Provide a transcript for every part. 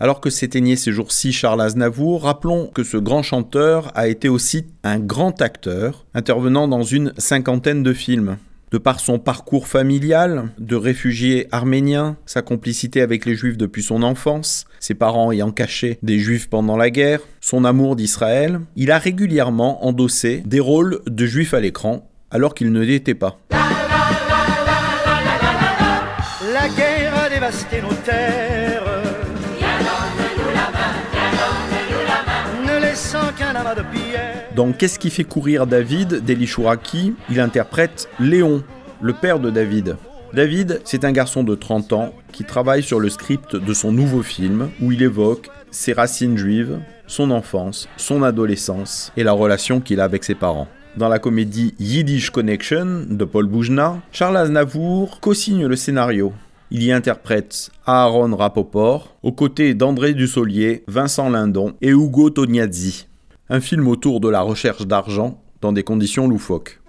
Alors que s'éteignait ces jours-ci Charles Aznavour, rappelons que ce grand chanteur a été aussi un grand acteur, intervenant dans une cinquantaine de films. De par son parcours familial de réfugié arménien, sa complicité avec les juifs depuis son enfance, ses parents ayant caché des juifs pendant la guerre, son amour d'Israël, il a régulièrement endossé des rôles de juifs à l'écran alors qu'il ne l'était pas. La guerre a dévasté nos terres. Dans Qu'est-ce qui fait courir David d'Eli Chouraki, il interprète Léon, le père de David. David, c'est un garçon de 30 ans qui travaille sur le script de son nouveau film où il évoque ses racines juives, son enfance, son adolescence et la relation qu'il a avec ses parents. Dans la comédie Yiddish Connection de Paul Boujna, Charles Aznavour co-signe le scénario. Il y interprète Aaron Rapoport aux côtés d'André Dussolier, Vincent Lindon et Ugo Tognazzi. Un film autour de la recherche d'argent dans des conditions loufoques.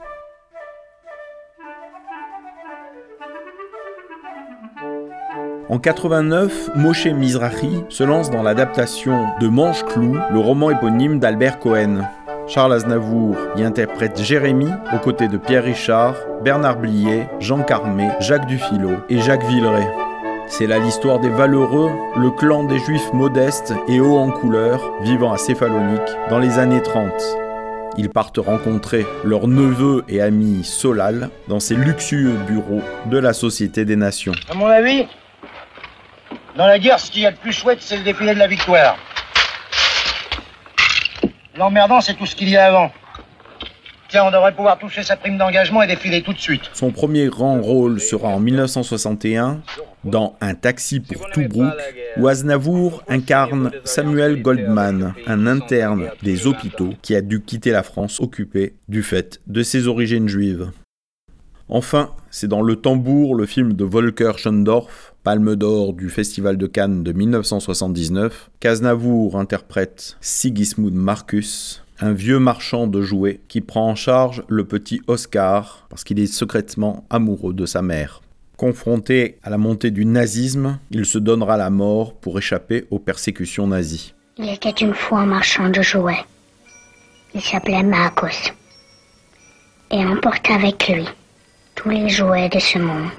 En 89, Moshe Mizrahi se lance dans l'adaptation de Manche-Clou, le roman éponyme d'Albert Cohen. Charles Aznavour y interprète Jérémy aux côtés de Pierre Richard, Bernard Blier, Jean Carmé, Jacques Dufilot et Jacques Villeray. C'est là l'histoire des Valeureux, le clan des Juifs modestes et hauts en couleur vivant à Céphalonique dans les années 30. Ils partent rencontrer leur neveu et ami Solal dans ces luxueux bureaux de la Société des Nations. À mon avis, dans la guerre, ce qu'il y a de plus chouette, c'est le défilé de la victoire. L'emmerdant, c'est tout ce qu'il y a avant. Tiens, on devrait pouvoir toucher sa prime d'engagement et défiler tout de suite. Son premier grand rôle sera en 1961 dans Un taxi pour Toubrouk, où Aznavour incarne Samuel Goldman, un interne des hôpitaux qui a dû quitter la France occupée du fait de ses origines juives. Enfin, c'est dans Le Tambour, le film de Volker Schondorf, Palme d'or du Festival de Cannes de 1979, qu'Aznavour interprète Sigismund Marcus, un vieux marchand de jouets qui prend en charge le petit Oscar parce qu'il est secrètement amoureux de sa mère. Confronté à la montée du nazisme, il se donnera la mort pour échapper aux persécutions nazies. Il était une fois un marchand de jouets. Il s'appelait Marcus. Et emporte avec lui tous les jouets de ce monde.